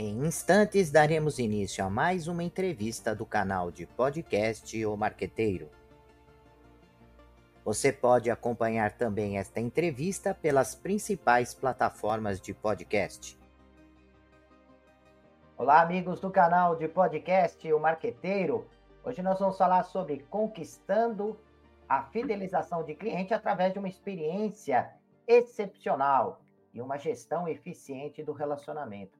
Em instantes daremos início a mais uma entrevista do canal de podcast O Marqueteiro. Você pode acompanhar também esta entrevista pelas principais plataformas de podcast. Olá, amigos do canal de podcast O Marqueteiro. Hoje nós vamos falar sobre conquistando a fidelização de cliente através de uma experiência excepcional e uma gestão eficiente do relacionamento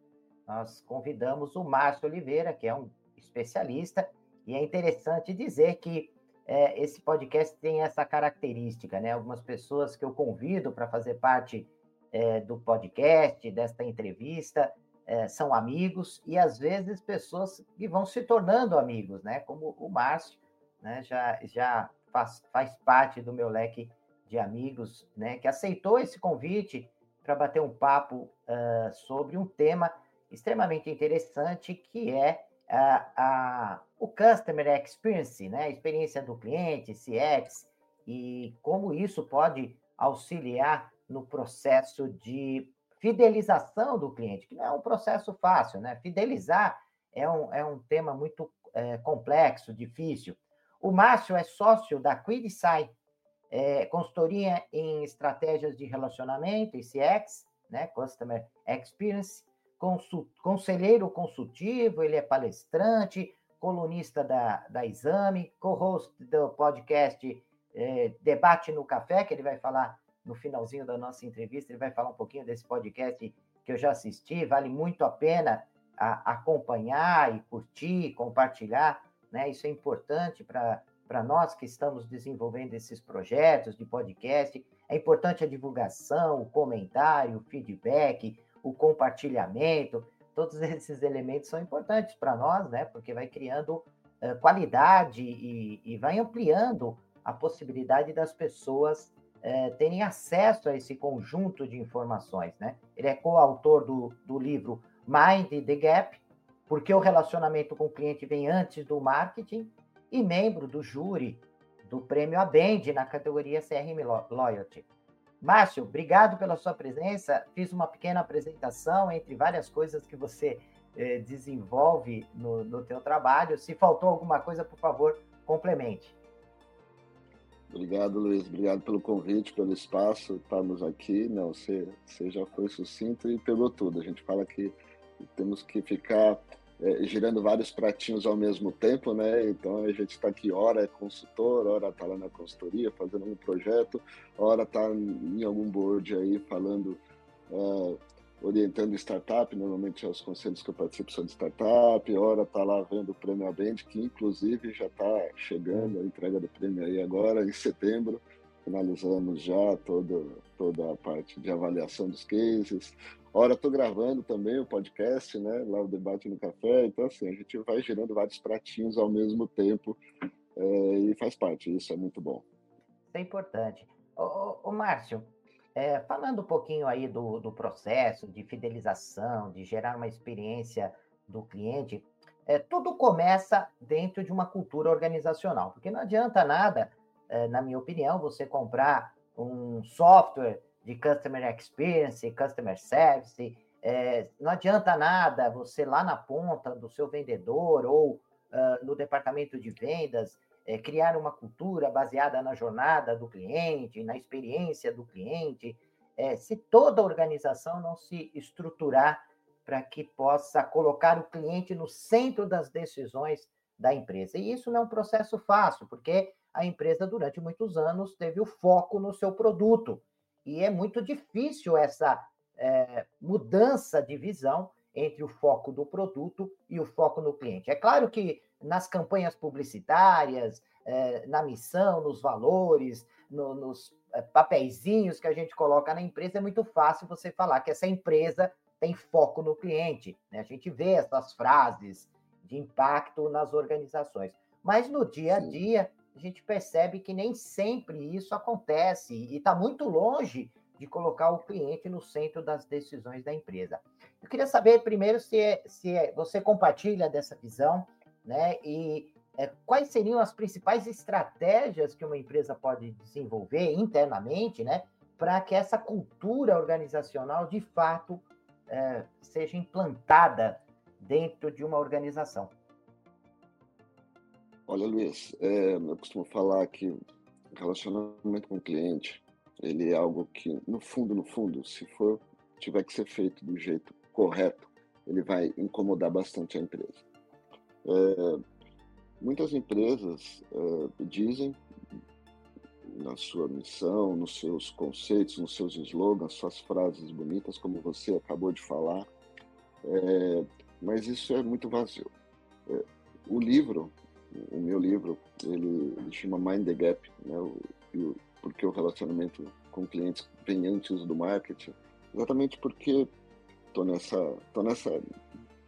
nós convidamos o Márcio Oliveira, que é um especialista, e é interessante dizer que é, esse podcast tem essa característica, né? Algumas pessoas que eu convido para fazer parte é, do podcast, desta entrevista, é, são amigos, e às vezes pessoas que vão se tornando amigos, né? Como o Márcio, né? Já, já faz, faz parte do meu leque de amigos, né? Que aceitou esse convite para bater um papo uh, sobre um tema extremamente interessante, que é a, a, o Customer Experience, né? a experiência do cliente, CX, e como isso pode auxiliar no processo de fidelização do cliente, que não é um processo fácil, né? Fidelizar é um, é um tema muito é, complexo, difícil. O Márcio é sócio da QuidSci, é, consultoria em estratégias de relacionamento e CX, né? Customer Experience, conselheiro consultivo, ele é palestrante, colunista da, da Exame, co-host do podcast é, Debate no Café, que ele vai falar no finalzinho da nossa entrevista, ele vai falar um pouquinho desse podcast que eu já assisti, vale muito a pena a, acompanhar e curtir, compartilhar, né? Isso é importante para nós que estamos desenvolvendo esses projetos de podcast. É importante a divulgação, o comentário, o feedback, o compartilhamento, todos esses elementos são importantes para nós, né? Porque vai criando uh, qualidade e, e, vai ampliando a possibilidade das pessoas uh, terem acesso a esse conjunto de informações, né? Ele é coautor do, do livro Mind the Gap, porque o relacionamento com o cliente vem antes do marketing, e membro do júri do prêmio Abend na categoria CRM Loyalty. Márcio, obrigado pela sua presença. Fiz uma pequena apresentação entre várias coisas que você eh, desenvolve no, no teu trabalho. Se faltou alguma coisa, por favor, complemente. Obrigado, Luiz. Obrigado pelo convite, pelo espaço, estarmos aqui. Não, você, você já foi sucinto e pegou tudo. A gente fala que temos que ficar é, girando vários pratinhos ao mesmo tempo, né? Então a gente está aqui, hora é consultor, hora está lá na consultoria fazendo um projeto, hora está em algum board aí falando, uh, orientando startup, normalmente é os conselhos que eu participo são de startup, hora está lá vendo o prêmio Abend, que inclusive já está chegando a entrega do prêmio aí agora, em setembro, finalizamos já toda, toda a parte de avaliação dos cases, Ora, estou gravando também o podcast, né? Lá o debate no café. Então, assim, a gente vai girando vários pratinhos ao mesmo tempo é, e faz parte. Isso é muito bom. Isso é importante. Ô, Márcio, é, falando um pouquinho aí do, do processo de fidelização, de gerar uma experiência do cliente, é, tudo começa dentro de uma cultura organizacional, porque não adianta nada, é, na minha opinião, você comprar um software de customer experience, customer service. É, não adianta nada você lá na ponta do seu vendedor ou uh, no departamento de vendas é, criar uma cultura baseada na jornada do cliente, na experiência do cliente, é, se toda a organização não se estruturar para que possa colocar o cliente no centro das decisões da empresa. E isso não é um processo fácil, porque a empresa, durante muitos anos, teve o foco no seu produto e é muito difícil essa é, mudança de visão entre o foco do produto e o foco no cliente. É claro que nas campanhas publicitárias, é, na missão, nos valores, no, nos é, papeizinhos que a gente coloca na empresa, é muito fácil você falar que essa empresa tem foco no cliente. Né? A gente vê essas frases de impacto nas organizações. Mas no dia a dia, a gente percebe que nem sempre isso acontece e está muito longe de colocar o cliente no centro das decisões da empresa. Eu queria saber primeiro se, é, se é, você compartilha dessa visão, né? E é, quais seriam as principais estratégias que uma empresa pode desenvolver internamente, né? Para que essa cultura organizacional de fato é, seja implantada dentro de uma organização? Olha, Luiz, é, eu costumo falar que relacionamento com o cliente, ele é algo que, no fundo, no fundo, se for tiver que ser feito do jeito correto, ele vai incomodar bastante a empresa. É, muitas empresas é, dizem na sua missão, nos seus conceitos, nos seus slogans, suas frases bonitas, como você acabou de falar, é, mas isso é muito vazio. É, o livro, o meu livro, ele, ele chama Mind the Gap, né, o, o, porque o relacionamento com clientes vem antes do marketing, exatamente porque tô nessa, tô nessa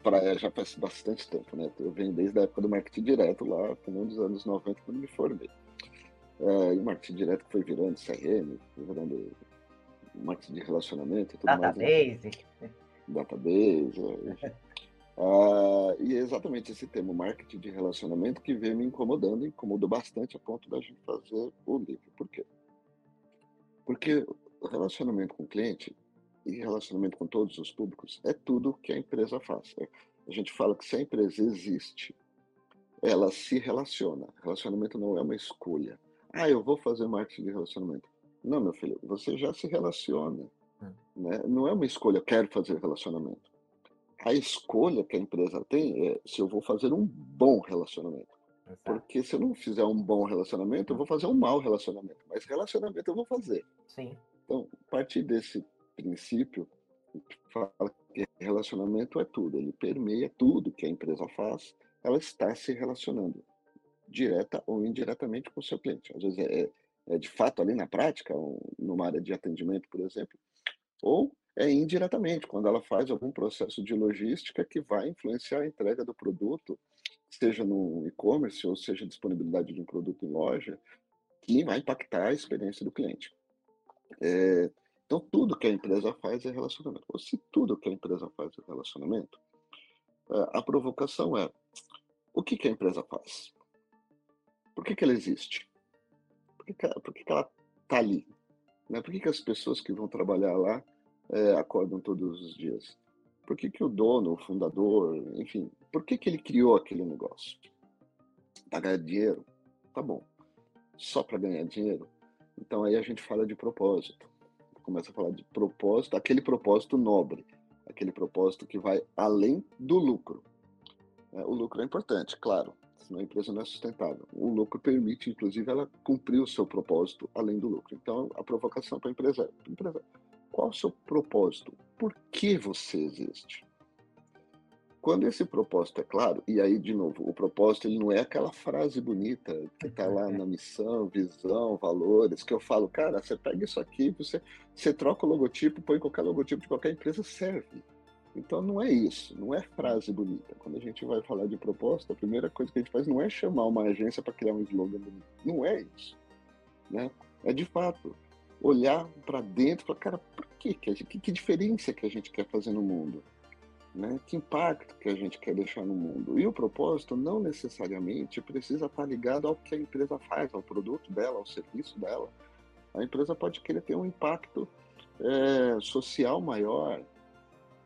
praia já faz bastante tempo, né? Eu venho desde a época do marketing direto lá, final dos anos 90, quando me formei. É, e o marketing direto que foi virando CRM, foi virando marketing de relacionamento e tudo Database. mais. Né? Database. É, ah, e é exatamente esse tema, marketing de relacionamento, que veio me incomodando, incomodou bastante a ponto da gente fazer o livro. Por quê? Porque o relacionamento com o cliente e relacionamento com todos os públicos é tudo que a empresa faz. É, a gente fala que se a empresa existe, ela se relaciona. Relacionamento não é uma escolha. Ah, eu vou fazer marketing de relacionamento. Não, meu filho, você já se relaciona. Hum. Né? Não é uma escolha, eu quero fazer relacionamento. A escolha que a empresa tem é se eu vou fazer um bom relacionamento. Exato. Porque se eu não fizer um bom relacionamento, eu vou fazer um mau relacionamento. Mas relacionamento eu vou fazer. Sim. Então, a partir desse princípio, fala que relacionamento é tudo, ele permeia tudo que a empresa faz, ela está se relacionando, direta ou indiretamente com o seu cliente. Às vezes é, é, é de fato ali na prática, numa área de atendimento, por exemplo, ou é indiretamente, quando ela faz algum processo de logística que vai influenciar a entrega do produto, seja no e-commerce ou seja disponibilidade de um produto em loja, que vai impactar a experiência do cliente. É, então, tudo que a empresa faz é relacionamento. Ou se tudo que a empresa faz é relacionamento, é, a provocação é: o que, que a empresa faz? Por que, que ela existe? Por que, que ela está ali? Né? Por que, que as pessoas que vão trabalhar lá é, acordam todos os dias? Por que, que o dono, o fundador, enfim, por que, que ele criou aquele negócio? Para ganhar dinheiro? Tá bom. Só para ganhar dinheiro? Então aí a gente fala de propósito começa a falar de propósito, aquele propósito nobre, aquele propósito que vai além do lucro. É, o lucro é importante, claro, senão a empresa não é sustentável. O lucro permite, inclusive, ela cumprir o seu propósito além do lucro. Então, a provocação para a empresa é: empresa, qual o seu propósito? Por que você existe? Quando esse propósito é claro, e aí, de novo, o propósito ele não é aquela frase bonita que está lá na missão, visão, valores, que eu falo, cara, você pega isso aqui, você, você troca o logotipo, põe qualquer logotipo de qualquer empresa, serve. Então não é isso, não é frase bonita. Quando a gente vai falar de proposta, a primeira coisa que a gente faz não é chamar uma agência para criar um slogan bonito. Não é isso. Né? É de fato olhar para dentro e falar, cara, por que, que, gente, que, que diferença que a gente quer fazer no mundo? Né? Que impacto que a gente quer deixar no mundo? E o propósito não necessariamente precisa estar ligado ao que a empresa faz, ao produto dela, ao serviço dela. A empresa pode querer ter um impacto é, social maior,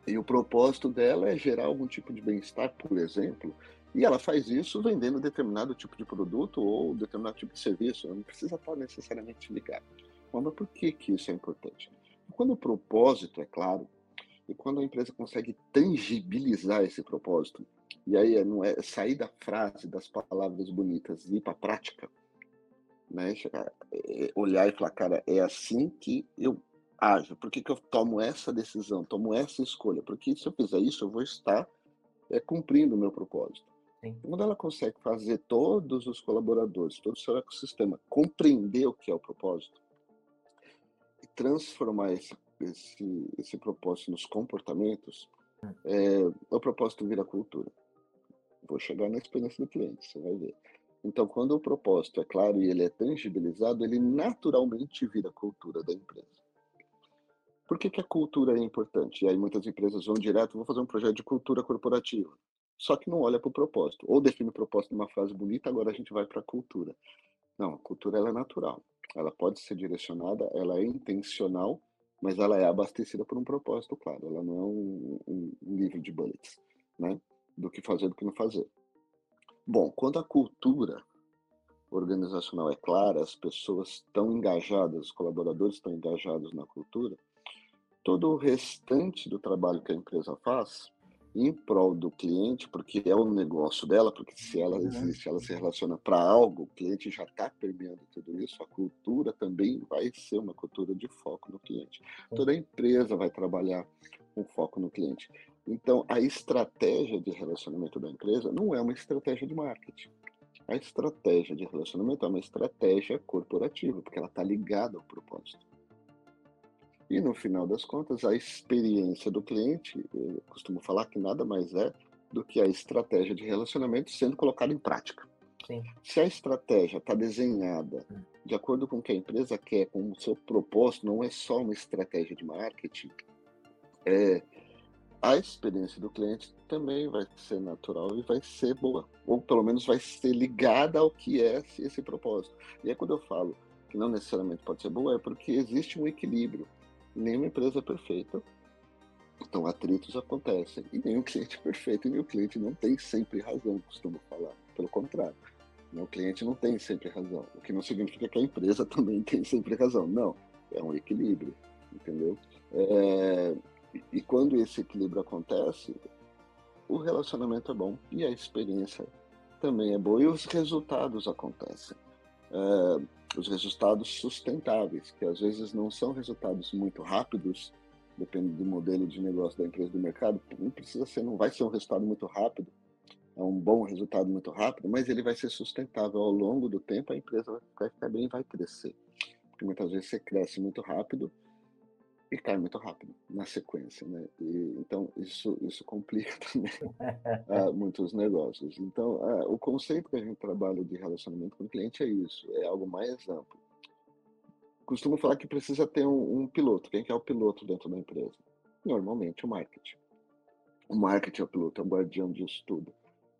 e o propósito dela é gerar algum tipo de bem-estar, por exemplo, e ela faz isso vendendo determinado tipo de produto ou determinado tipo de serviço. Não precisa estar necessariamente ligado. Mas por que, que isso é importante? Quando o propósito é claro, e quando a empresa consegue tangibilizar esse propósito, e aí é, não é sair da frase, das palavras bonitas e ir para a prática, né? Chegar, é, olhar e falar, cara, é assim que eu ajo. Por que, que eu tomo essa decisão, tomo essa escolha? Porque se eu fizer isso, eu vou estar é, cumprindo o meu propósito. Sim. Quando ela consegue fazer todos os colaboradores, todo o seu ecossistema compreender o que é o propósito transformar esse esse, esse propósito nos comportamentos, é, o propósito vira cultura. Vou chegar na experiência do cliente, você vai ver. Então, quando o propósito é claro e ele é tangibilizado, ele naturalmente vira cultura da empresa. Por que, que a cultura é importante? E aí muitas empresas vão direto, vou fazer um projeto de cultura corporativa. Só que não olha para o propósito. Ou define o propósito numa frase bonita, agora a gente vai para a cultura. Não, a cultura ela é natural. Ela pode ser direcionada, ela é intencional mas ela é abastecida por um propósito, claro. Ela não é um, um, livro de bullets, né? do que fazer do que não fazer. Bom, quando a cultura organizacional é clara, as pessoas estão engajadas, os colaboradores estão engajados na cultura, todo o restante do trabalho que a empresa faz em prol do cliente, porque é o negócio dela, porque se ela uhum. existe, ela se relaciona para algo, o cliente já está permeando tudo isso, a cultura também vai ser uma cultura de foco no cliente. Toda empresa vai trabalhar com foco no cliente. Então, a estratégia de relacionamento da empresa não é uma estratégia de marketing. A estratégia de relacionamento é uma estratégia corporativa, porque ela está ligada ao propósito. E no final das contas, a experiência do cliente, eu costumo falar que nada mais é do que a estratégia de relacionamento sendo colocada em prática. Sim. Se a estratégia está desenhada de acordo com o que a empresa quer, com o seu propósito, não é só uma estratégia de marketing, é, a experiência do cliente também vai ser natural e vai ser boa, ou pelo menos vai ser ligada ao que é esse propósito. E é quando eu falo que não necessariamente pode ser boa, é porque existe um equilíbrio. Nenhuma empresa é perfeita, então atritos acontecem, e nenhum cliente é perfeito, e nenhum cliente não tem sempre razão, costumo falar. Pelo contrário, o cliente não tem sempre razão, o que não significa que a empresa também tem sempre razão. Não, é um equilíbrio, entendeu? É, e quando esse equilíbrio acontece, o relacionamento é bom e a experiência também é boa e os resultados acontecem. É, os resultados sustentáveis, que às vezes não são resultados muito rápidos, depende do modelo de negócio da empresa do mercado, não precisa ser, não vai ser um resultado muito rápido, é um bom resultado muito rápido, mas ele vai ser sustentável ao longo do tempo, a empresa vai ficar bem vai crescer. Porque muitas vezes você cresce muito rápido e cai muito rápido na sequência, né? E, então isso isso complica também uh, muitos negócios. Então uh, o conceito que a gente trabalha de relacionamento com o cliente é isso, é algo mais amplo. Costumo falar que precisa ter um, um piloto. Quem que é o piloto dentro da empresa? Normalmente o marketing. O marketing é o piloto, é o guardião disso tudo.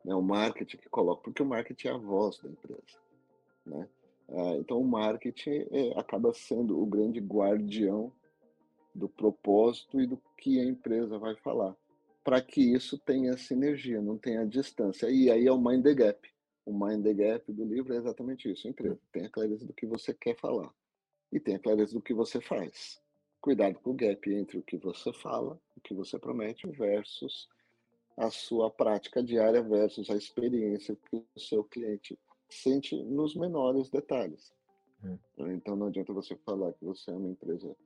Né? O marketing que coloca, porque o marketing é a voz da empresa, né? Uh, então o marketing é, acaba sendo o grande guardião do propósito e do que a empresa vai falar, para que isso tenha sinergia, não tenha distância. E aí é o Mind the Gap. O Mind the Gap do livro é exatamente isso. A empresa tem a clareza do que você quer falar e tem a clareza do que você faz. Cuidado com o gap entre o que você fala, o que você promete, versus a sua prática diária versus a experiência que o seu cliente sente nos menores detalhes. Hum. Então não adianta você falar que você é uma empresa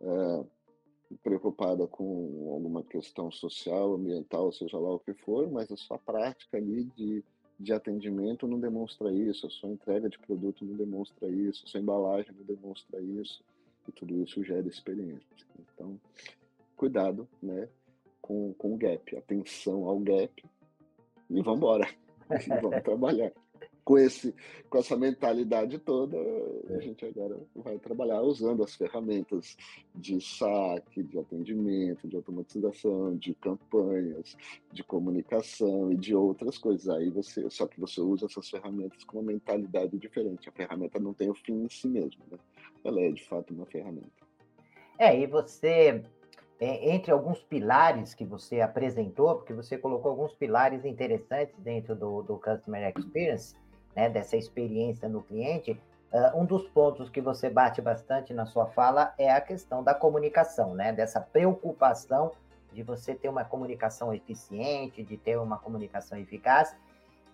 é, preocupada com alguma questão social, ambiental, seja lá o que for, mas a sua prática ali de, de atendimento não demonstra isso, a sua entrega de produto não demonstra isso, a sua embalagem não demonstra isso, e tudo isso gera experiência. Então, cuidado né, com, com o gap, atenção ao gap, e vamos embora, vamos trabalhar com, esse, com essa mentalidade toda, a é. gente agora vai trabalhar usando as ferramentas de saque, de atendimento, de automatização, de campanhas, de comunicação e de outras coisas. Aí você, só que você usa essas ferramentas com uma mentalidade diferente. A ferramenta não tem o fim em si mesmo, né? Ela é de fato uma ferramenta. É, e você é, entre alguns pilares que você apresentou, porque você colocou alguns pilares interessantes dentro do, do Customer Experience, né, dessa experiência no cliente, uh, um dos pontos que você bate bastante na sua fala é a questão da comunicação, né, dessa preocupação de você ter uma comunicação eficiente, de ter uma comunicação eficaz.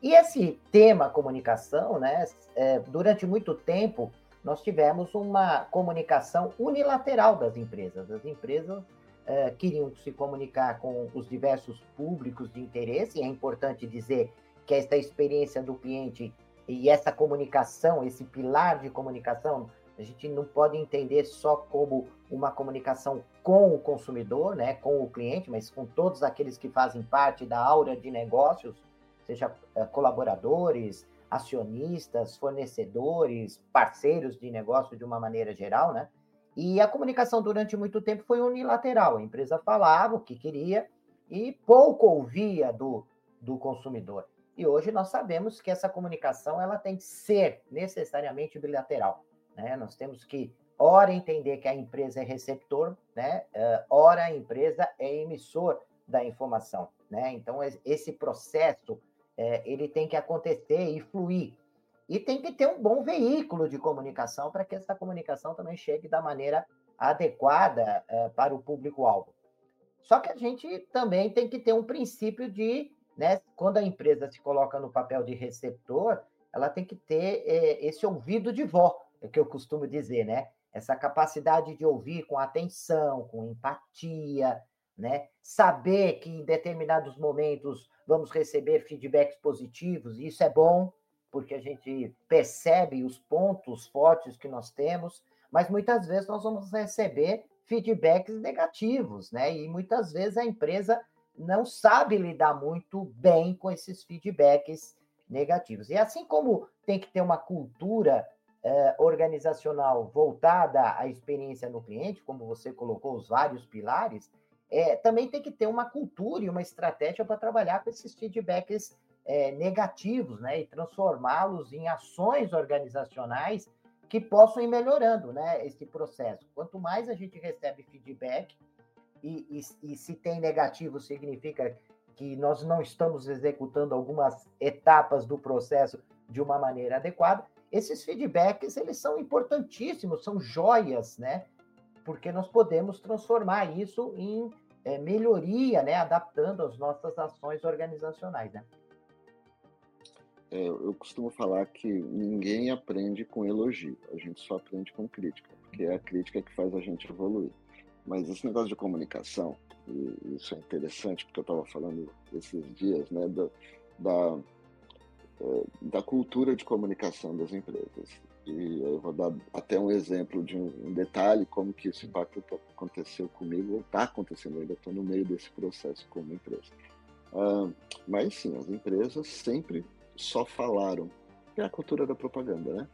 E esse tema comunicação, né, é, durante muito tempo, nós tivemos uma comunicação unilateral das empresas. As empresas é, queriam se comunicar com os diversos públicos de interesse, e é importante dizer que esta experiência do cliente e essa comunicação, esse pilar de comunicação, a gente não pode entender só como uma comunicação com o consumidor, né, com o cliente, mas com todos aqueles que fazem parte da aura de negócios, seja eh, colaboradores, acionistas, fornecedores, parceiros de negócio de uma maneira geral, né? E a comunicação durante muito tempo foi unilateral. A empresa falava o que queria e pouco ouvia do, do consumidor. E hoje nós sabemos que essa comunicação ela tem que ser necessariamente bilateral. Né? Nós temos que, ora, entender que a empresa é receptor, né? Uh, ora, a empresa é emissor da informação, né? Então esse processo é, ele tem que acontecer e fluir e tem que ter um bom veículo de comunicação para que essa comunicação também chegue da maneira adequada é, para o público-alvo. Só que a gente também tem que ter um princípio de, né, quando a empresa se coloca no papel de receptor, ela tem que ter é, esse ouvido de vó, é o que eu costumo dizer, né? Essa capacidade de ouvir com atenção, com empatia, né? Saber que em determinados momentos vamos receber feedbacks positivos, e isso é bom, porque a gente percebe os pontos fortes que nós temos, mas muitas vezes nós vamos receber feedbacks negativos, né? E muitas vezes a empresa não sabe lidar muito bem com esses feedbacks negativos. E assim como tem que ter uma cultura eh, organizacional voltada à experiência no cliente, como você colocou os vários pilares, é, também tem que ter uma cultura e uma estratégia para trabalhar com esses feedbacks é, negativos, né, e transformá-los em ações organizacionais que possam ir melhorando, né, esse processo. Quanto mais a gente recebe feedback e, e, e se tem negativo significa que nós não estamos executando algumas etapas do processo de uma maneira adequada, esses feedbacks eles são importantíssimos, são joias, né? Porque nós podemos transformar isso em é, melhoria, né? Adaptando as nossas ações organizacionais, né? É, eu costumo falar que ninguém aprende com elogio, a gente só aprende com crítica, porque é a crítica que faz a gente evoluir. Mas esse negócio de comunicação, e isso é interessante, porque eu estava falando esses dias, né, da, da, é, da, cultura de comunicação das empresas. E eu vou dar até um exemplo de um, detalhe, como que esse impacto aconteceu comigo, ou está acontecendo, ainda estou no meio desse processo como empresa. Uh, mas sim, as empresas sempre só falaram. É a cultura da propaganda, né?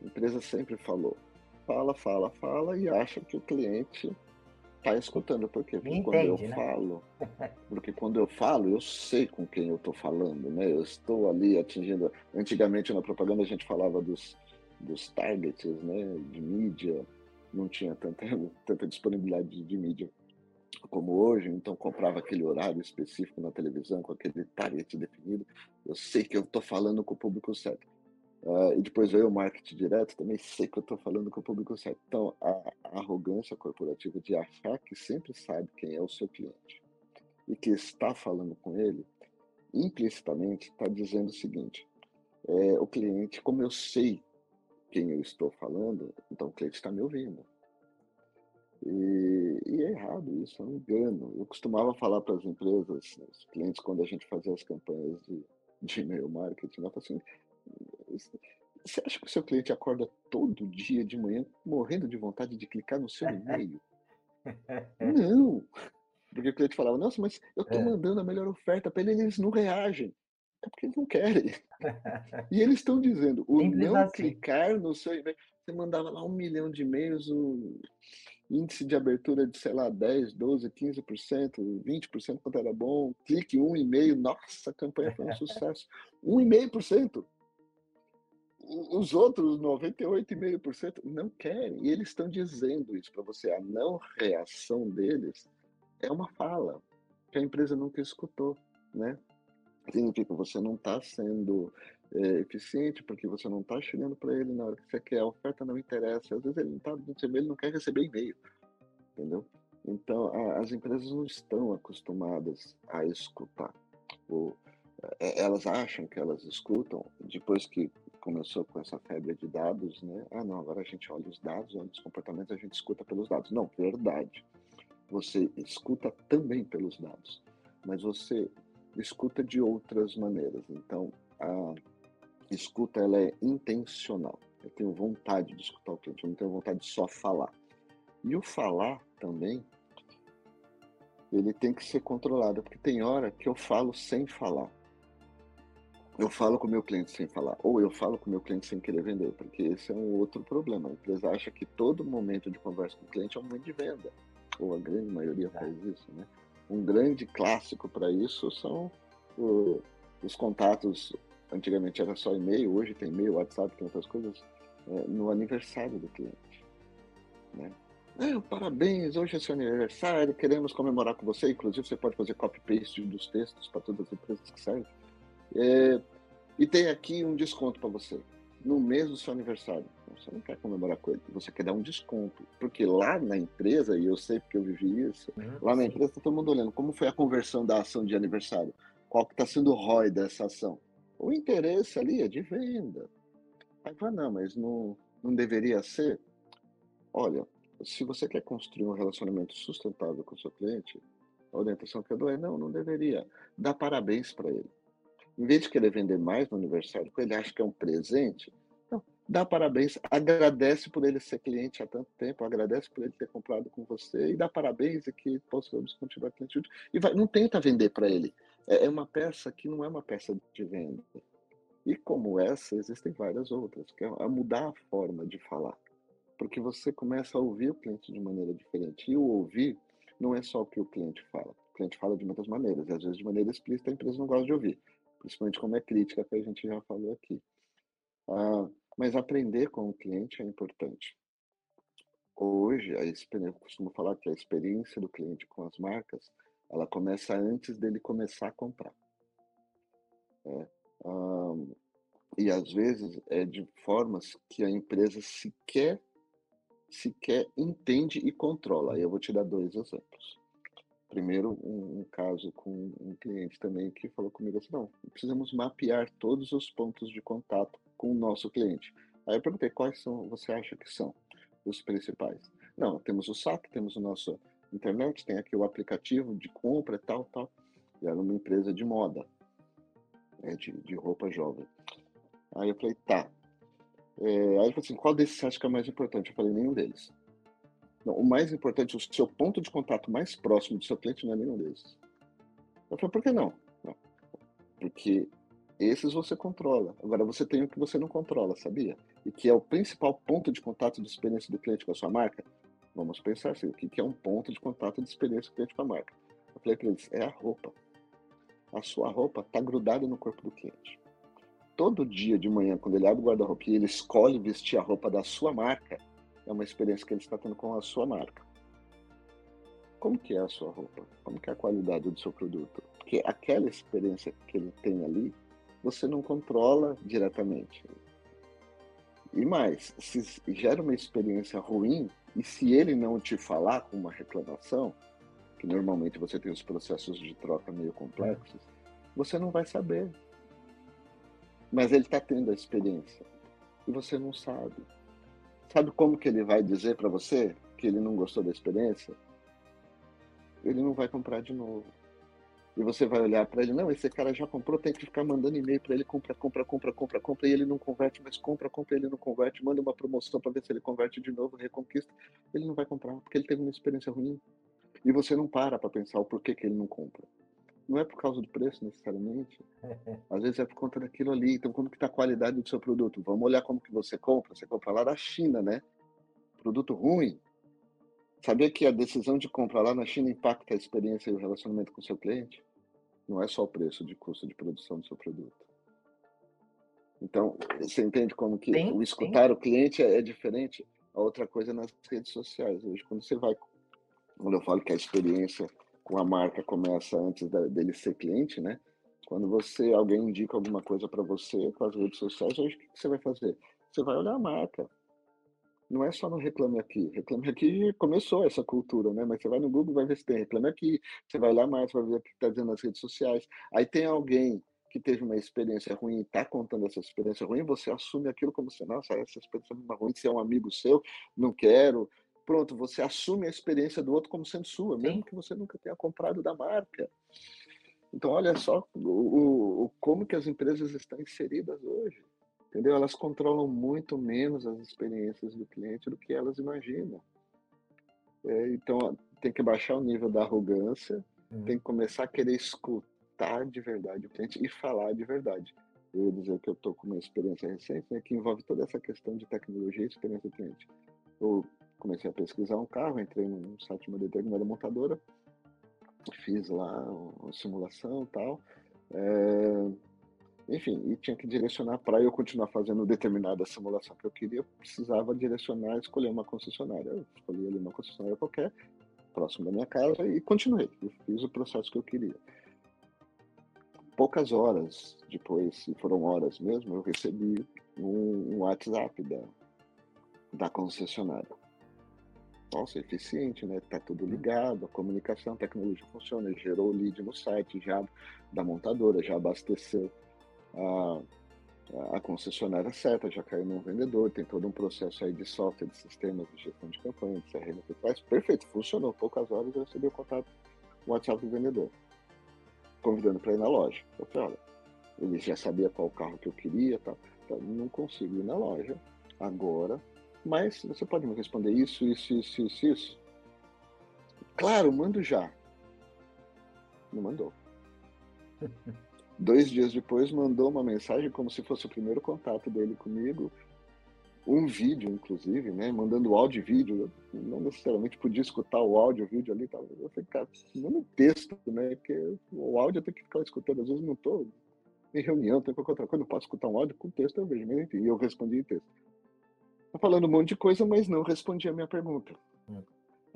A empresa sempre falou. Fala, fala, fala e acha que o cliente está escutando. Por quê? Porque quando eu né? falo, porque quando eu falo, eu sei com quem eu estou falando, né? Eu estou ali atingindo. Antigamente na propaganda a gente falava dos, dos targets, né? De mídia, não tinha tanta, tanta disponibilidade de, de mídia como hoje, então comprava aquele horário específico na televisão, com aquele target definido. Eu sei que eu estou falando com o público certo. Uh, e depois veio o marketing direto, também sei que eu estou falando com o público certo. Então, a, a arrogância corporativa de achar que sempre sabe quem é o seu cliente e que está falando com ele, implicitamente está dizendo o seguinte: é, o cliente, como eu sei quem eu estou falando, então o cliente está me ouvindo. E, e, é errado isso, é um engano. Eu costumava falar para as empresas, os clientes, quando a gente fazia as campanhas de, de e-mail marketing, eu assim, você acha que o seu cliente acorda todo dia de manhã morrendo de vontade de clicar no seu e-mail? não! Porque o cliente falava, nossa, mas eu estou é. mandando a melhor oferta para ele, eles não reagem. É porque eles não querem. e eles estão dizendo, o Simples não assim. clicar no seu e-mail. Você mandava lá um milhão de e-mails, o índice de abertura de, sei lá, 10, 12, 15%, 20% quanto era bom, clique 1,5%, nossa, a campanha foi um sucesso. 1,5%. Os outros 98,5% não querem. E eles estão dizendo isso para você. A não reação deles é uma fala que a empresa nunca escutou, né? Significa você não está sendo é, eficiente, porque você não está chegando para ele na hora que você quer, a oferta não interessa. Às vezes ele não está recebendo, ele não quer receber e-mail, entendeu? Então, a, as empresas não estão acostumadas a escutar. É, elas acham que elas escutam, depois que começou com essa febre de dados, né? Ah, não, agora a gente olha os dados, olha os comportamentos, a gente escuta pelos dados. Não, verdade. Você escuta também pelos dados, mas você escuta de outras maneiras. Então, a, escuta ela é intencional. Eu tenho vontade de escutar o cliente, eu não tenho vontade de só falar. E o falar também, ele tem que ser controlado, porque tem hora que eu falo sem falar. Eu falo com o meu cliente sem falar, ou eu falo com o meu cliente sem querer vender, porque esse é um outro problema. A empresa acha que todo momento de conversa com o cliente é um momento de venda, ou a grande maioria faz isso, né? Um grande clássico para isso são o, os contatos antigamente era só e-mail, hoje tem e-mail, WhatsApp, tem outras coisas, é, no aniversário do cliente. Né? É, parabéns, hoje é seu aniversário, queremos comemorar com você. Inclusive, você pode fazer copy-paste dos textos para todas as empresas que servem. É, e tem aqui um desconto para você, no mês do seu aniversário. Você não quer comemorar com ele, você quer dar um desconto. Porque lá na empresa, e eu sei porque eu vivi isso, uhum, lá na empresa está todo mundo olhando como foi a conversão da ação de aniversário. Qual que está sendo o ROI dessa ação? O interesse ali é de venda. Aí fala, não, mas não, não deveria ser? Olha, se você quer construir um relacionamento sustentável com o seu cliente, a orientação que eu dou é não, não deveria. Dá parabéns para ele. Em vez de querer vender mais no aniversário, ele acha que é um presente, não, dá parabéns, agradece por ele ser cliente há tanto tempo, agradece por ele ter comprado com você e dá parabéns e que possamos continuar cliente. E vai, não tenta vender para ele. É, é uma peça que não é uma peça de venda. E como essa, existem várias outras, que é mudar a forma de falar porque você começa a ouvir o cliente de maneira diferente. E o ouvir não é só o que o cliente fala. O cliente fala de muitas maneiras, e às vezes de maneira explícita a empresa não gosta de ouvir, principalmente como é crítica, que a gente já falou aqui. Ah, mas aprender com o cliente é importante. Hoje, a eu costumo falar que a experiência do cliente com as marcas, ela começa antes dele começar a comprar. É, e às vezes é de formas que a empresa sequer sequer entende e controla. Eu vou te dar dois exemplos. Primeiro, um, um, caso com um cliente também que falou comigo assim: não, precisamos mapear todos os pontos de contato com o nosso cliente. Aí eu perguntei: quais são, você acha que são os principais? Não, temos o SAC, temos o nosso internet, tem aqui o aplicativo de compra tal, tal. E era uma empresa de moda, né, de, de roupa jovem. Aí eu falei: tá, é, aí ele falou assim, qual desses você acha que é mais importante? Eu falei, nenhum deles. Não, o mais importante, o seu ponto de contato mais próximo do seu cliente não é nenhum desses. Eu falei, por que não? não? Porque esses você controla. Agora você tem o que você não controla, sabia? E que é o principal ponto de contato de experiência do cliente com a sua marca. Vamos pensar assim, o que é um ponto de contato de experiência do cliente com a marca? Eu falei para eles, é a roupa. A sua roupa está grudada no corpo do cliente todo dia de manhã, quando ele abre o guarda-roupa e ele escolhe vestir a roupa da sua marca, é uma experiência que ele está tendo com a sua marca. Como que é a sua roupa? Como que é a qualidade do seu produto? Porque aquela experiência que ele tem ali, você não controla diretamente. E mais, se gera uma experiência ruim, e se ele não te falar com uma reclamação, que normalmente você tem os processos de troca meio complexos, você não vai saber mas ele está tendo a experiência e você não sabe. Sabe como que ele vai dizer para você que ele não gostou da experiência? Ele não vai comprar de novo. E você vai olhar para ele, não, esse cara já comprou, tem que ficar mandando e-mail para ele, compra, compra, compra, compra, compra, e ele não converte, mas compra, compra, ele não converte, manda uma promoção para ver se ele converte de novo, reconquista. Ele não vai comprar, porque ele teve uma experiência ruim. E você não para para pensar o porquê que ele não compra não é por causa do preço necessariamente. Às vezes é por conta daquilo ali. Então, como que está a qualidade do seu produto? Vamos olhar como que você compra. Você compra lá da China, né? Produto ruim. Sabia que a decisão de comprar lá na China impacta a experiência e o relacionamento com o seu cliente? Não é só o preço de custo de produção do seu produto. Então, você entende como que sim, o escutar sim. o cliente é, é diferente? A outra coisa é nas redes sociais. Hoje, quando você vai, quando eu falo que a experiência com a marca começa antes da, dele ser cliente, né? Quando você alguém indica alguma coisa para você com as redes sociais, hoje o que você vai fazer? Você vai olhar a marca. Não é só no Reclame Aqui. Reclame Aqui começou essa cultura, né? Mas você vai no Google, vai ver se tem Reclame Aqui. Você vai lá mais, vai ver o que está dizendo nas redes sociais. Aí tem alguém que teve uma experiência ruim e está contando essa experiência ruim, você assume aquilo como se, nossa, essa experiência é ruim, se é um amigo seu, não quero, pronto, você assume a experiência do outro como sendo sua, Sim. mesmo que você nunca tenha comprado da marca. Então, olha só o, o, como que as empresas estão inseridas hoje. Entendeu? Elas controlam muito menos as experiências do cliente do que elas imaginam. É, então, tem que baixar o nível da arrogância, hum. tem que começar a querer escutar de verdade o cliente e falar de verdade. Eu ia dizer que eu estou com uma experiência recente né, que envolve toda essa questão de tecnologia e experiência do cliente. Eu comecei a pesquisar um carro, entrei num site de uma determinada montadora, fiz lá uma simulação e tal. É, enfim, e tinha que direcionar para eu continuar fazendo determinada simulação que eu queria, eu precisava direcionar, escolher uma concessionária. Eu escolhi ali uma concessionária qualquer, próximo da minha casa, e continuei. Eu fiz o processo que eu queria. Poucas horas depois, e foram horas mesmo, eu recebi um, um WhatsApp da, da concessionária. Nossa, eficiente, né? Tá tudo ligado, a comunicação, a tecnologia funciona, gerou o lead no site já da montadora, já abasteceu a, a concessionária certa, já caiu no vendedor, tem todo um processo aí de software, de sistemas de gestão de campanha, de CRM por trás. Perfeito, funcionou. Poucas horas eu recebi o contato, o WhatsApp do vendedor, convidando para ir na loja. Eu falei, olha, ele já sabia qual carro que eu queria, tá? Não consigo ir na loja agora, mas você pode me responder isso, isso, isso, isso, isso? Claro, mando já. Não mandou. Dois dias depois, mandou uma mensagem como se fosse o primeiro contato dele comigo, um vídeo, inclusive, né? Mandando áudio e vídeo. Eu não necessariamente podia escutar o áudio o vídeo ali. Tava, eu falei, cara, manda texto, né? Porque o áudio eu tenho que ficar escutando. Às vezes não estou em reunião, tem qualquer outra coisa. Eu posso escutar um áudio com texto, eu vejo. Mas enfim, eu respondi em texto. Falando um monte de coisa, mas não respondi a minha pergunta. Hum.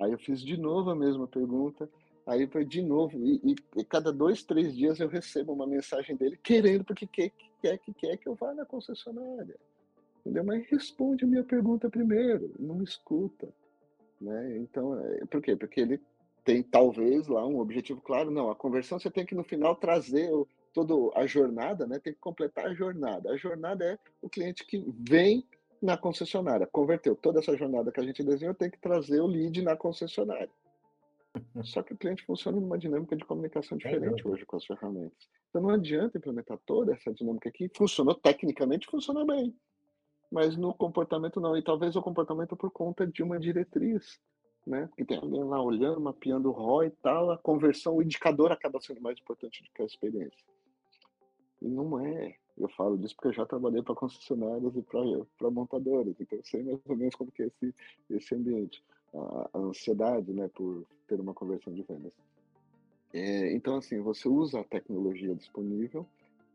Aí eu fiz de novo a mesma pergunta. Aí foi de novo, e, e, e, cada dois, três dias eu recebo uma mensagem dele querendo, porque quer que quer que, quer que eu vá na concessionária. Entendeu? Mas responde a minha pergunta primeiro, não escuta. Né? Então, é, por quê? Porque ele tem talvez lá um objetivo claro. Não, a conversão você tem que no final trazer o, toda a jornada, né? tem que completar a jornada. A jornada é o cliente que vem na concessionária, converteu toda essa jornada que a gente desenhou, tem que trazer o lead na concessionária. Só que o cliente funciona numa dinâmica de comunicação diferente hoje com as ferramentas. Então não adianta implementar toda essa dinâmica aqui. Funcionou tecnicamente, funciona bem. Mas no comportamento não. E talvez o comportamento por conta de uma diretriz. Né? Que tem alguém lá olhando, mapeando o ROI e tal, a conversão, o indicador acaba sendo mais importante do que a experiência. E não é. Eu falo disso porque eu já trabalhei para concessionárias e para montadoras, então eu sei mais ou menos como que é esse, esse ambiente a, a ansiedade né, por ter uma conversão de vendas. É, então, assim, você usa a tecnologia disponível,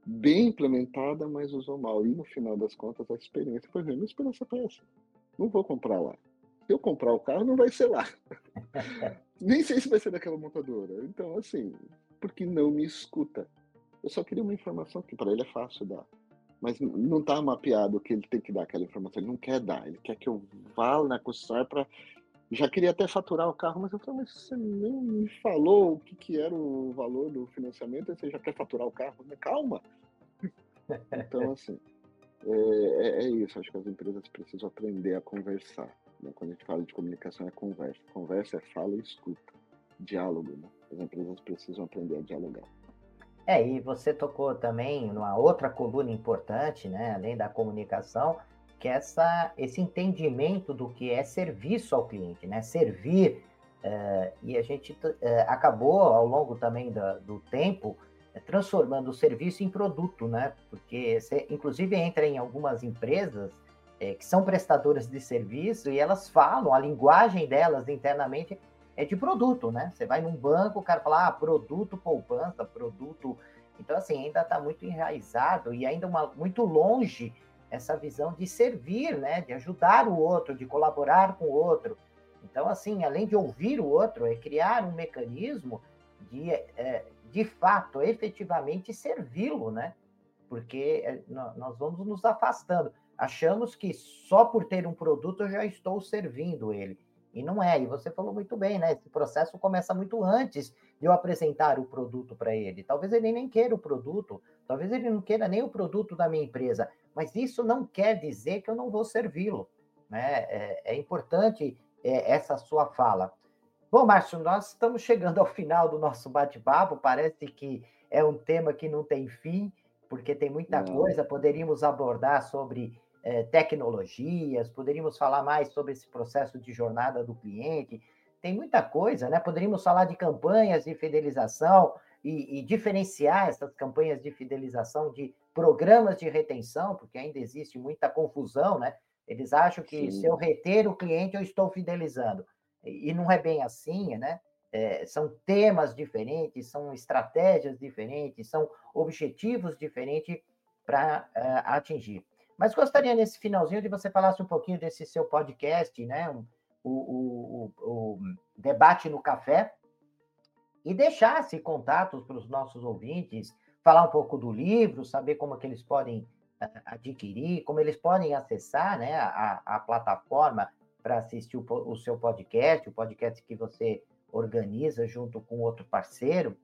bem implementada, mas usou mal. E no final das contas, a experiência, por exemplo, a experiência é péssima. Não vou comprar lá. Se eu comprar o carro, não vai ser lá. Nem sei se vai ser daquela montadora. Então, assim, porque não me escuta. Eu só queria uma informação que para ele é fácil dar. Mas não está mapeado que ele tem que dar aquela informação. Ele não quer dar. Ele quer que eu vá na concessionária para já queria até faturar o carro, mas eu falei, mas você nem me falou o que, que era o valor do financiamento, e você já quer faturar o carro? Né? Calma! Então, assim, é, é, é, isso. Acho que as empresas precisam aprender a conversar. Né? Quando a gente fala de comunicação, é conversa. Conversa é fala e escuta. Diálogo, né? As empresas precisam aprender a dialogar. É, e você tocou também numa outra coluna importante, né? Além da comunicação, que essa, esse entendimento do que é serviço ao cliente, né? Servir, uh, e a gente uh, acabou ao longo também da, do tempo uh, transformando o serviço em produto, né? Porque você, inclusive, entra em algumas empresas que são prestadoras de serviço e elas falam, a linguagem delas internamente é de produto, né? Você vai num banco, o cara fala, ah, produto poupança, produto. Então, assim, ainda está muito enraizado e ainda uma, muito longe essa visão de servir, né, de ajudar o outro, de colaborar com o outro. Então, assim, além de ouvir o outro, é criar um mecanismo de, é, de fato, efetivamente servi-lo, né? Porque é, nós vamos nos afastando. Achamos que só por ter um produto eu já estou servindo ele. E não é. E você falou muito bem, né? Esse processo começa muito antes de eu apresentar o produto para ele. Talvez ele nem queira o produto, talvez ele não queira nem o produto da minha empresa, mas isso não quer dizer que eu não vou servi-lo. Né? É, é importante é, essa sua fala. Bom, Márcio, nós estamos chegando ao final do nosso bate-papo. Parece que é um tema que não tem fim, porque tem muita não. coisa. Poderíamos abordar sobre é, tecnologias, poderíamos falar mais sobre esse processo de jornada do cliente. Tem muita coisa, né? Poderíamos falar de campanhas de fidelização e, e diferenciar essas campanhas de fidelização de programas de retenção, porque ainda existe muita confusão, né? Eles acham que Sim. se eu reter o cliente, eu estou fidelizando. E não é bem assim, né? É, são temas diferentes, são estratégias diferentes, são objetivos diferentes para uh, eh, atingir. Mas gostaria, nesse finalzinho, de você falasse um pouquinho desse seu podcast, né? O, o, o, o Debate no Café, e deixasse contatos para os nossos ouvintes, falar um pouco do livro, saber como que eles podem uh, adquirir, como eles podem acessar né, a, a plataforma para assistir o, o seu podcast, o podcast que você organiza junto com outro parceiro.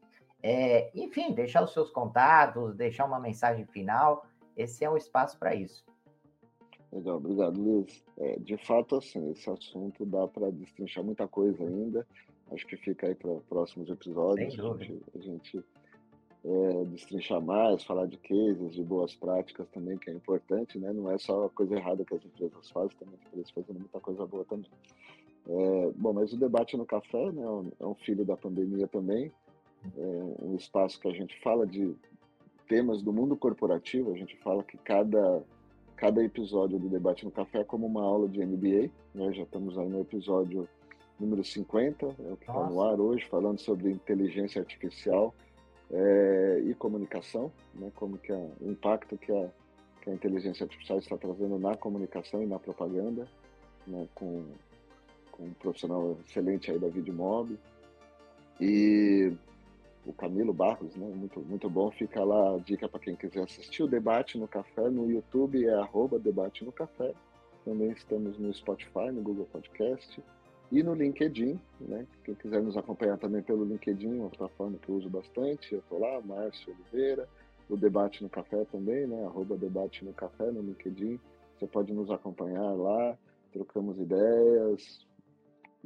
É, enfim, deixar os seus contatos, deixar uma mensagem final. Esse é o espaço para isso. Legal, obrigado, Luiz. É, de fato, assim, esse assunto dá para destrinchar muita coisa ainda. Acho que fica aí para próximos episódios. A gente, a gente é, destrinchar mais, falar de cases, de boas práticas também, que é importante, né? Não é só a coisa errada que as empresas fazem, também as empresas fazendo muita coisa boa também. É, bom, mas o debate no café né, é um filho da pandemia também, é um espaço que a gente fala de temas do mundo corporativo, a gente fala que cada, cada episódio do debate no café é como uma aula de MBA, né? já estamos aí no episódio número 50, é o que está no ar hoje, falando sobre inteligência artificial é, e comunicação, né? como que é o impacto que a, que a inteligência artificial está trazendo na comunicação e na propaganda, né? com, com um profissional excelente aí da Vidmob. E o Camilo Barros, né? Muito, muito bom. Fica lá a dica para quem quiser assistir o debate no café no YouTube é arroba debate no café. Também estamos no Spotify, no Google Podcast e no LinkedIn, né? Quem quiser nos acompanhar também pelo LinkedIn, uma plataforma que eu uso bastante, eu estou lá, Márcio Oliveira, o Debate no Café também, né? Arroba Debate no Café no LinkedIn. Você pode nos acompanhar lá, trocamos ideias,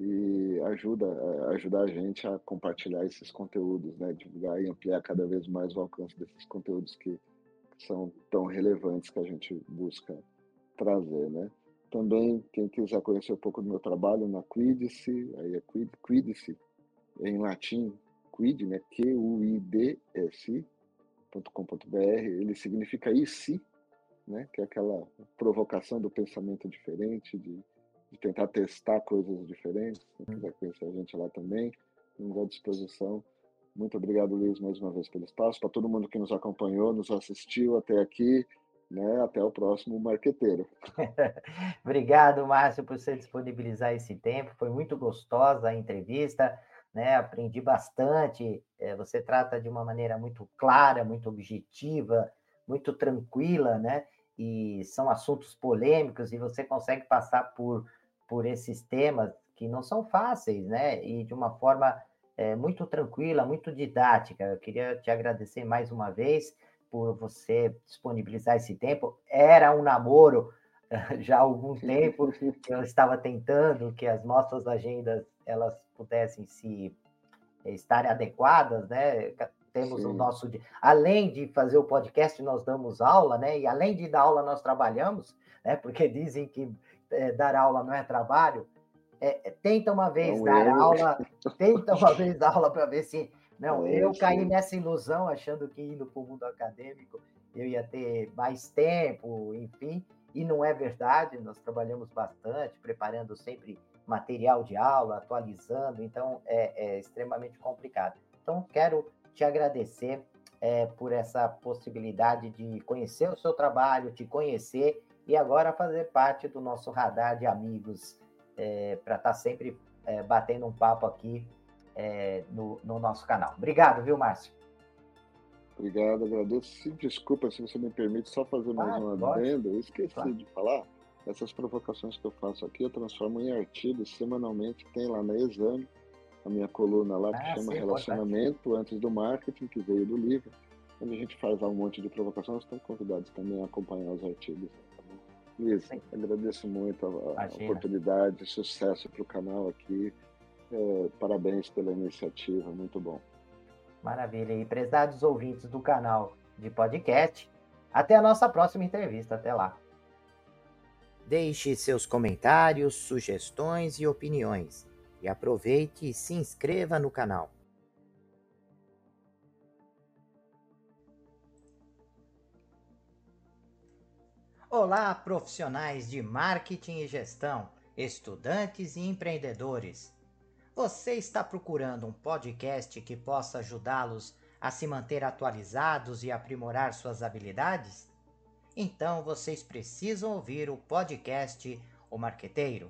e ajuda, ajudar a gente a compartilhar esses conteúdos, né? divulgar e ampliar cada vez mais o alcance desses conteúdos que, são tão relevantes que a gente busca trazer. Né? Também, quem quiser conhecer um pouco do meu trabalho na Quidice, aí é Quid, Quidice, em latim, Quid, né? Q-U-I-D-S-I.com.br, ele significa e se, né? que é aquela provocação do pensamento diferente, de de tentar testar coisas diferentes. Se quiser conhecer a gente lá também, estamos à disposição. Muito obrigado, Luiz, mais uma vez pelo espaço. Para todo mundo que nos acompanhou, nos assistiu até aqui. Né? Até o próximo Marqueteiro. obrigado, Márcio, por você disponibilizar esse tempo. Foi muito gostosa a entrevista. Né? Aprendi bastante. É, você trata de uma maneira muito clara, muito objetiva, muito tranquila, né? E são assuntos polêmicos e você consegue passar por por esses temas que não são fáceis, né? E de uma forma é, muito tranquila, muito didática. Eu queria te agradecer mais uma vez por você disponibilizar esse tempo. Era um namoro já há algum tempo que eu estava tentando que as nossas agendas elas pudessem se estarem adequadas, né? Temos Sim. o nosso além de fazer o podcast nós damos aula, né? E além de dar aula nós trabalhamos, né? Porque dizem que é, dar aula não é trabalho, é, é tenta uma vez não dar eu. aula, tenta uma vez dar aula para ver se. Não, é, eu caí nessa ilusão, achando que indo para o mundo acadêmico eu ia ter mais tempo, enfim, e não é verdade. Nós trabalhamos bastante, preparando sempre material de aula, atualizando, então é, é extremamente complicado. Então, quero te agradecer é, por essa possibilidade de conhecer o seu trabalho, te conhecer e agora fazer parte do nosso radar de amigos é, para estar tá sempre é, batendo um papo aqui é, no, no, nosso canal. Obrigado, viu, Márcio? Obrigado, agradeço. Desculpa se você me permite só fazer mais ah, uma adenda. Eu esqueci claro. de falar. Essas provocações que eu faço aqui, eu transformo em artigos semanalmente. Tem lá na Exame, a minha coluna lá, que ah, chama sim, Relacionamento antes do Marketing, que veio do livro. Onde a gente faz lá um monte de provocações, estão convidados também a acompanhar os artigos. Luiz, agradeço muito a, a oportunidade, sucesso para o canal aqui. É, parabéns pela iniciativa, muito bom. Maravilha. E prezados ouvintes do canal de podcast, até a nossa próxima entrevista. Até lá. Deixe seus comentários, sugestões e opiniões. E aproveite e se inscreva no canal. Olá, profissionais de marketing e gestão, estudantes e empreendedores. Você está procurando um podcast que possa ajudá-los a se manter atualizados e aprimorar suas habilidades? então vocês precisam ouvir o podcast O Marqueteiro.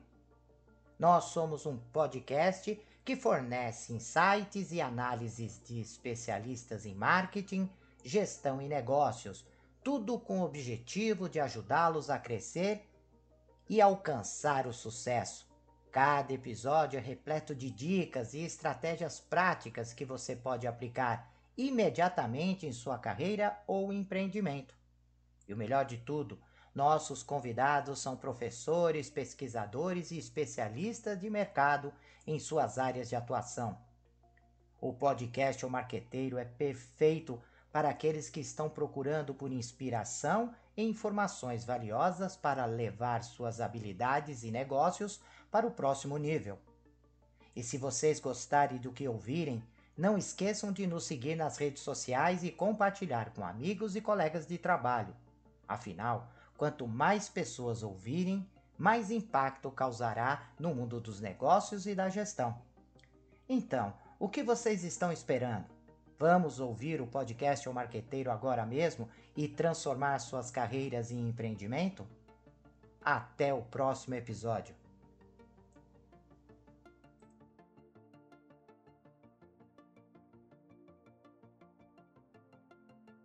Nós somos um podcast que fornece insights e análises de especialistas em marketing, gestão e negócios, tudo com o objetivo de ajudá-los a crescer e alcançar o sucesso. Cada episódio é repleto de dicas e estratégias práticas que você pode aplicar imediatamente em sua carreira ou empreendimento. E o melhor de tudo, nossos convidados são professores, pesquisadores e especialistas de mercado em suas áreas de atuação. O podcast O Marqueteiro é perfeito para aqueles que estão procurando por inspiração e informações valiosas para levar suas habilidades e negócios para o próximo nível. E se vocês gostarem do que ouvirem, não esqueçam de nos seguir nas redes sociais e compartilhar com amigos e colegas de trabalho. Afinal, quanto mais pessoas ouvirem, mais impacto causará no mundo dos negócios e da gestão. Então, o que vocês estão esperando? Vamos ouvir o podcast O Marqueteiro agora mesmo e transformar suas carreiras em empreendimento? Até o próximo episódio.